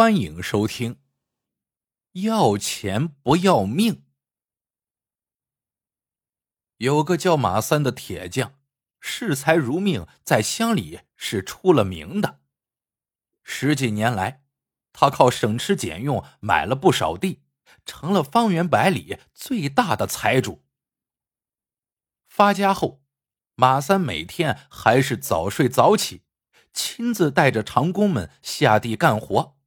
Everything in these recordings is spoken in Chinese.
欢迎收听。要钱不要命。有个叫马三的铁匠，视财如命，在乡里是出了名的。十几年来，他靠省吃俭用买了不少地，成了方圆百里最大的财主。发家后，马三每天还是早睡早起。亲自带着长工们下地干活。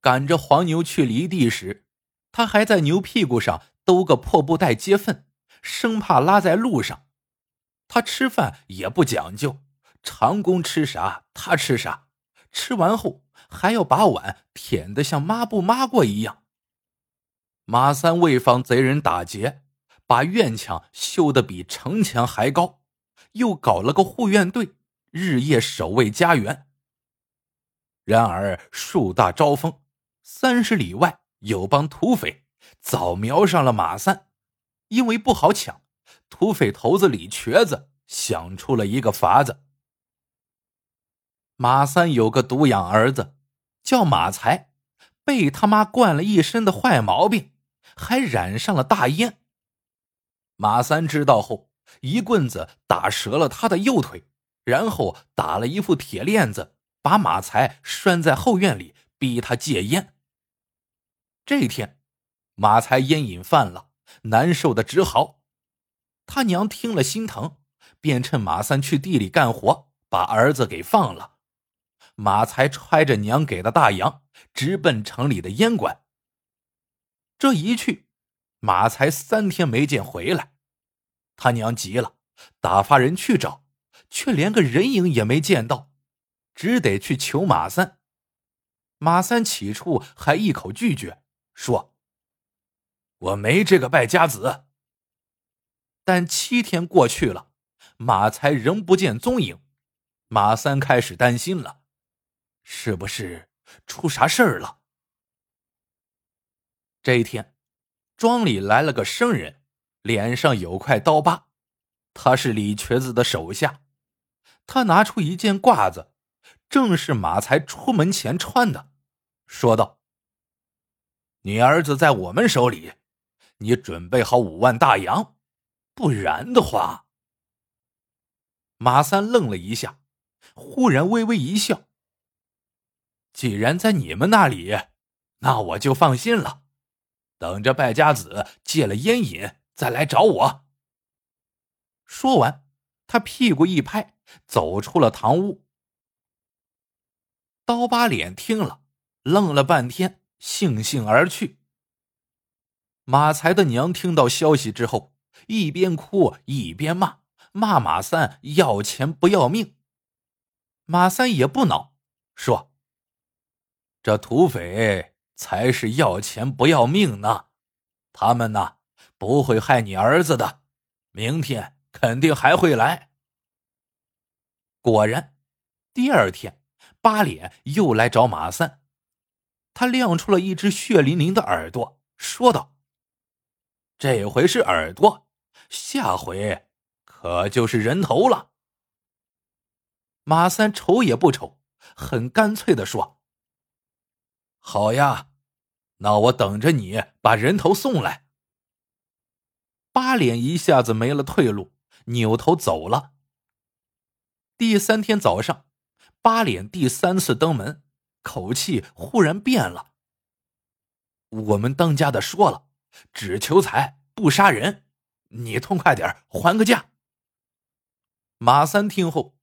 赶着黄牛去犁地时，他还在牛屁股上兜个破布袋接粪，生怕拉在路上。他吃饭也不讲究，长工吃啥他吃啥，吃完后还要把碗舔得像抹布抹过一样。马三为防贼人打劫，把院墙修得比城墙还高，又搞了个护院队。日夜守卫家园。然而树大招风，三十里外有帮土匪早瞄上了马三，因为不好抢，土匪头子李瘸子想出了一个法子。马三有个独养儿子，叫马才，被他妈惯了一身的坏毛病，还染上了大烟。马三知道后，一棍子打折了他的右腿。然后打了一副铁链子，把马才拴在后院里，逼他戒烟。这天，马才烟瘾犯了，难受的直嚎。他娘听了心疼，便趁马三去地里干活，把儿子给放了。马才揣着娘给的大洋，直奔城里的烟馆。这一去，马才三天没见回来，他娘急了，打发人去找。却连个人影也没见到，只得去求马三。马三起初还一口拒绝，说：“我没这个败家子。”但七天过去了，马才仍不见踪影，马三开始担心了，是不是出啥事儿了？这一天，庄里来了个生人，脸上有块刀疤，他是李瘸子的手下。他拿出一件褂子，正是马才出门前穿的，说道：“你儿子在我们手里，你准备好五万大洋，不然的话。”马三愣了一下，忽然微微一笑：“既然在你们那里，那我就放心了，等着败家子戒了烟瘾再来找我。”说完，他屁股一拍。走出了堂屋，刀疤脸听了，愣了半天，悻悻而去。马才的娘听到消息之后，一边哭一边骂，骂马三要钱不要命。马三也不恼，说：“这土匪才是要钱不要命呢，他们呢不会害你儿子的，明天肯定还会来。”果然，第二天，八脸又来找马三，他亮出了一只血淋淋的耳朵，说道：“这回是耳朵，下回可就是人头了。”马三瞅也不瞅，很干脆的说：“好呀，那我等着你把人头送来。”八脸一下子没了退路，扭头走了。第三天早上，八脸第三次登门，口气忽然变了。我们当家的说了，只求财不杀人，你痛快点还个价。马三听后，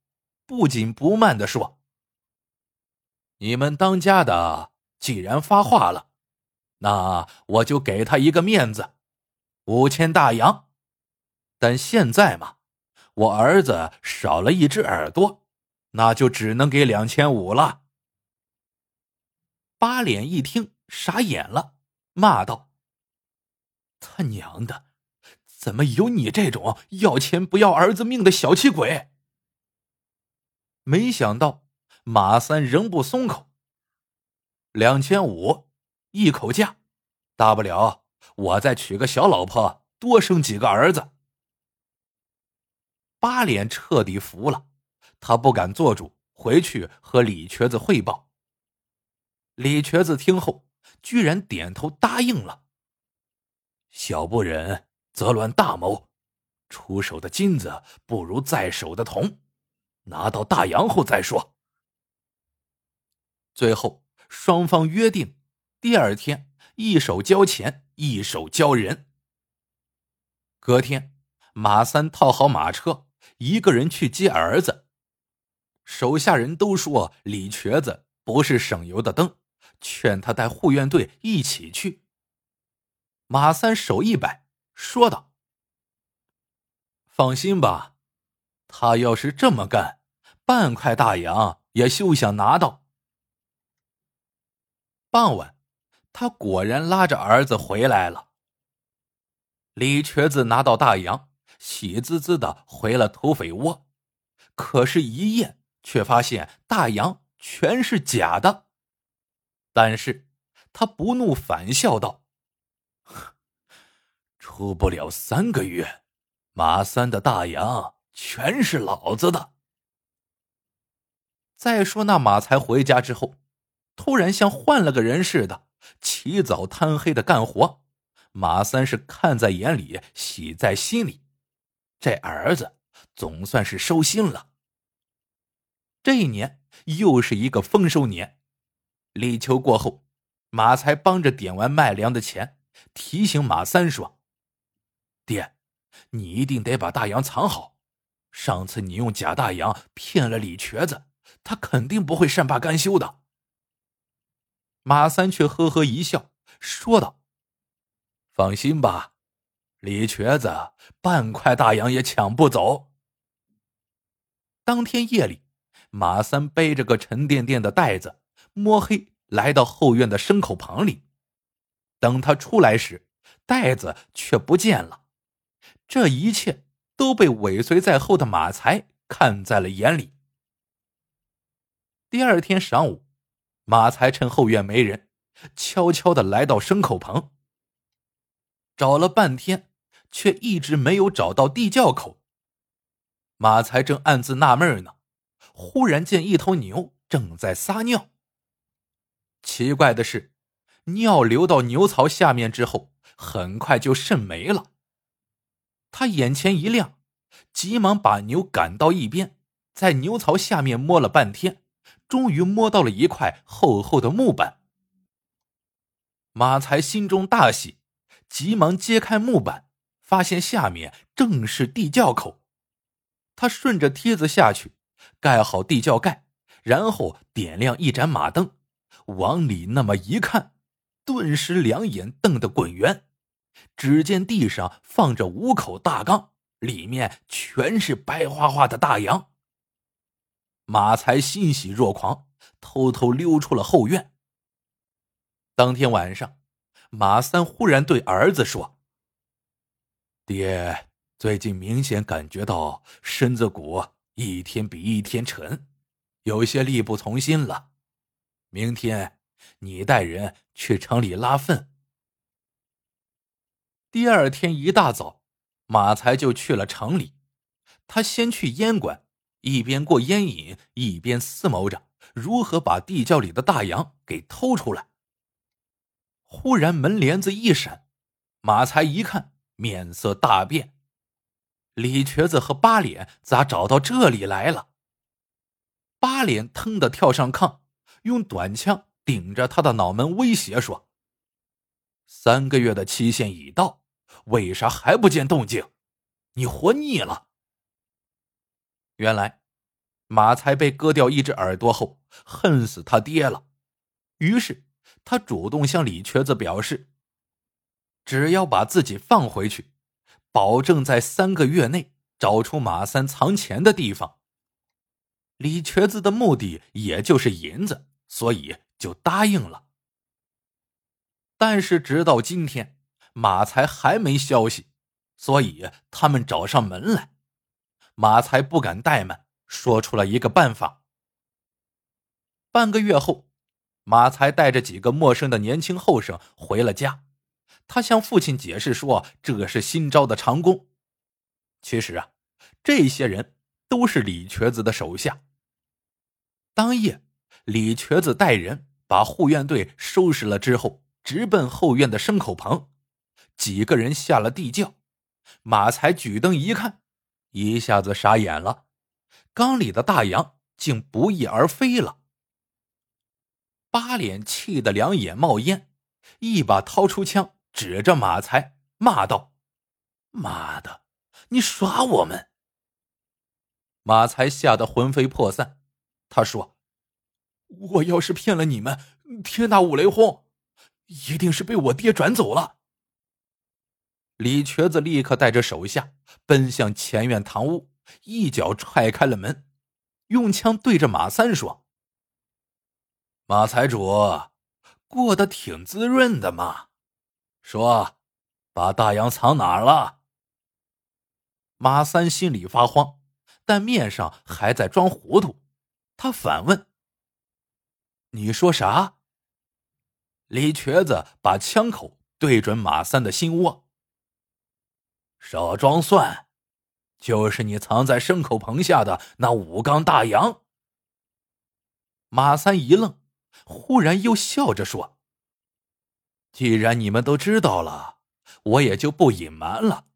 不紧不慢的说：“你们当家的既然发话了，那我就给他一个面子，五千大洋。但现在嘛。”我儿子少了一只耳朵，那就只能给两千五了。八脸一听傻眼了，骂道：“他娘的，怎么有你这种要钱不要儿子命的小气鬼？”没想到马三仍不松口，两千五一口价，大不了我再娶个小老婆，多生几个儿子。八脸彻底服了，他不敢做主，回去和李瘸子汇报。李瘸子听后，居然点头答应了。小不忍则乱大谋，出手的金子不如在手的铜，拿到大洋后再说。最后，双方约定，第二天一手交钱，一手交人。隔天，马三套好马车，一个人去接儿子。手下人都说李瘸子不是省油的灯，劝他带护院队一起去。马三手一摆，说道：“放心吧，他要是这么干，半块大洋也休想拿到。”傍晚，他果然拉着儿子回来了。李瘸子拿到大洋，喜滋滋的回了土匪窝，可是，一夜。却发现大洋全是假的，但是他不怒反笑道：“出不了三个月，马三的大洋全是老子的。”再说那马才回家之后，突然像换了个人似的，起早贪黑的干活。马三是看在眼里，喜在心里，这儿子总算是收心了。这一年又是一个丰收年，立秋过后，马才帮着点完卖粮的钱，提醒马三说：“爹，你一定得把大洋藏好。上次你用假大洋骗了李瘸子，他肯定不会善罢甘休的。”马三却呵呵一笑，说道：“放心吧，李瘸子半块大洋也抢不走。”当天夜里。马三背着个沉甸甸的袋子，摸黑来到后院的牲口棚里。等他出来时，袋子却不见了。这一切都被尾随在后的马才看在了眼里。第二天上午，马才趁后院没人，悄悄的来到牲口棚，找了半天，却一直没有找到地窖口。马才正暗自纳闷呢。忽然见一头牛正在撒尿。奇怪的是，尿流到牛槽下面之后，很快就渗没了。他眼前一亮，急忙把牛赶到一边，在牛槽下面摸了半天，终于摸到了一块厚厚的木板。马才心中大喜，急忙揭开木板，发现下面正是地窖口。他顺着梯子下去。盖好地窖盖，然后点亮一盏马灯，往里那么一看，顿时两眼瞪得滚圆。只见地上放着五口大缸，里面全是白花花的大洋。马才欣喜若狂，偷偷溜出了后院。当天晚上，马三忽然对儿子说：“爹，最近明显感觉到身子骨……”一天比一天沉，有些力不从心了。明天你带人去城里拉粪。第二天一大早，马才就去了城里。他先去烟馆，一边过烟瘾，一边思谋着如何把地窖里的大洋给偷出来。忽然门帘子一闪，马才一看，面色大变。李瘸子和八脸咋找到这里来了？八脸腾的跳上炕，用短枪顶着他的脑门威胁说：“三个月的期限已到，为啥还不见动静？你活腻了？”原来，马才被割掉一只耳朵后，恨死他爹了，于是他主动向李瘸子表示，只要把自己放回去。保证在三个月内找出马三藏钱的地方。李瘸子的目的也就是银子，所以就答应了。但是直到今天，马才还没消息，所以他们找上门来。马才不敢怠慢，说出了一个办法。半个月后，马才带着几个陌生的年轻后生回了家。他向父亲解释说：“这是新招的长工。其实啊，这些人都是李瘸子的手下。当夜，李瘸子带人把护院队收拾了之后，直奔后院的牲口棚。几个人下了地窖，马才举灯一看，一下子傻眼了，缸里的大洋竟不翼而飞了。八脸气得两眼冒烟，一把掏出枪，指着马才骂道：“妈的，你耍我们！”马才吓得魂飞魄散，他说。我要是骗了你们，天打五雷轰，一定是被我爹转走了。李瘸子立刻带着手下奔向前院堂屋，一脚踹开了门，用枪对着马三说：“马财主，过得挺滋润的嘛，说，把大洋藏哪儿了？”马三心里发慌，但面上还在装糊涂，他反问。你说啥？李瘸子把枪口对准马三的心窝。少装蒜，就是你藏在牲口棚下的那五缸大洋。马三一愣，忽然又笑着说：“既然你们都知道了，我也就不隐瞒了。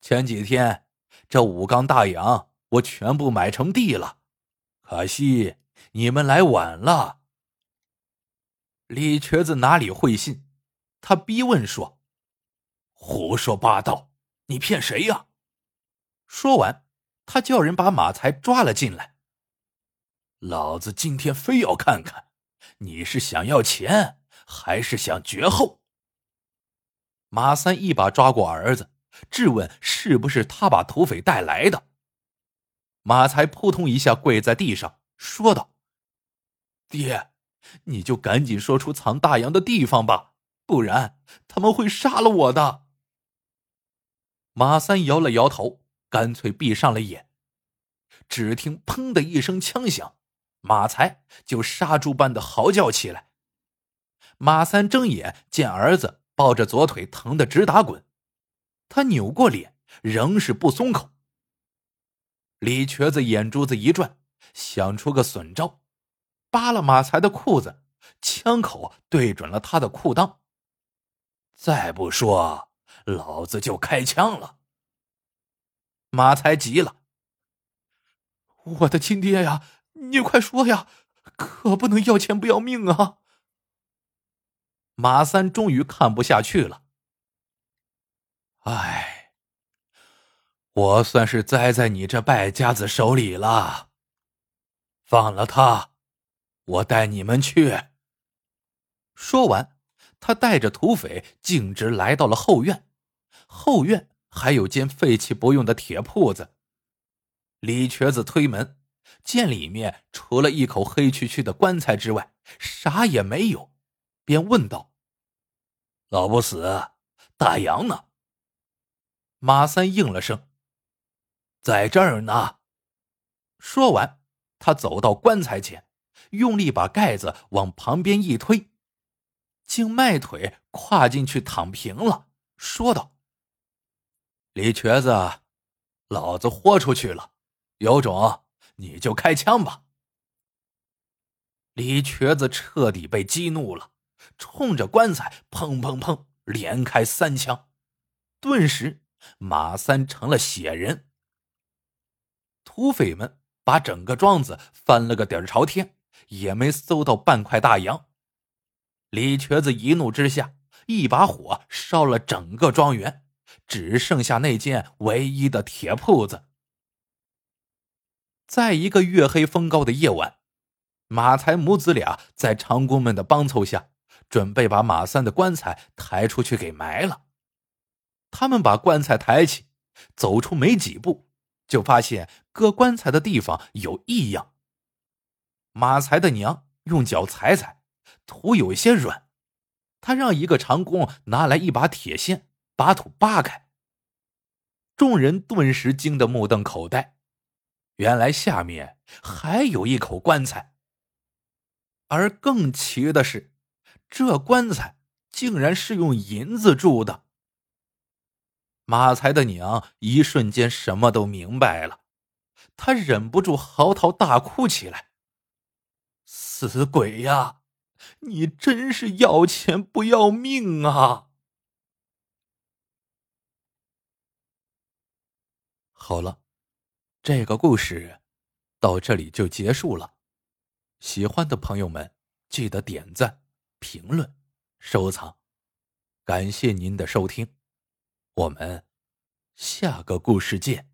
前几天这五缸大洋我全部买成地了，可惜你们来晚了。”李瘸子哪里会信？他逼问说：“胡说八道！你骗谁呀？”说完，他叫人把马才抓了进来。老子今天非要看看，你是想要钱还是想绝后。马三一把抓过儿子，质问是不是他把土匪带来的。马才扑通一下跪在地上，说道：“爹。”你就赶紧说出藏大洋的地方吧，不然他们会杀了我的。马三摇了摇头，干脆闭上了眼。只听“砰”的一声枪响，马才就杀猪般的嚎叫起来。马三睁眼见儿子抱着左腿疼得直打滚，他扭过脸，仍是不松口。李瘸子眼珠子一转，想出个损招。扒了马才的裤子，枪口对准了他的裤裆。再不说，老子就开枪了。马才急了：“我的亲爹呀，你快说呀，可不能要钱不要命啊！”马三终于看不下去了：“哎，我算是栽在你这败家子手里了。放了他。”我带你们去。说完，他带着土匪径直来到了后院。后院还有间废弃不用的铁铺子。李瘸子推门，见里面除了一口黑黢黢的棺材之外，啥也没有，便问道：“老不死，大洋呢？”马三应了声：“在这儿呢。”说完，他走到棺材前。用力把盖子往旁边一推，竟迈腿跨进去躺平了，说道：“李瘸子，老子豁出去了，有种你就开枪吧。”李瘸子彻底被激怒了，冲着棺材砰砰砰连开三枪，顿时马三成了血人。土匪们把整个庄子翻了个底儿朝天。也没搜到半块大洋，李瘸子一怒之下，一把火烧了整个庄园，只剩下那间唯一的铁铺子。在一个月黑风高的夜晚，马才母子俩在长工们的帮凑下，准备把马三的棺材抬出去给埋了。他们把棺材抬起，走出没几步，就发现搁棺材的地方有异样。马才的娘用脚踩踩，土有些软。他让一个长工拿来一把铁锨，把土扒开。众人顿时惊得目瞪口呆，原来下面还有一口棺材。而更奇的是，这棺材竟然是用银子铸的。马才的娘一瞬间什么都明白了，她忍不住嚎啕大哭起来。死鬼呀！你真是要钱不要命啊！好了，这个故事到这里就结束了。喜欢的朋友们，记得点赞、评论、收藏，感谢您的收听，我们下个故事见。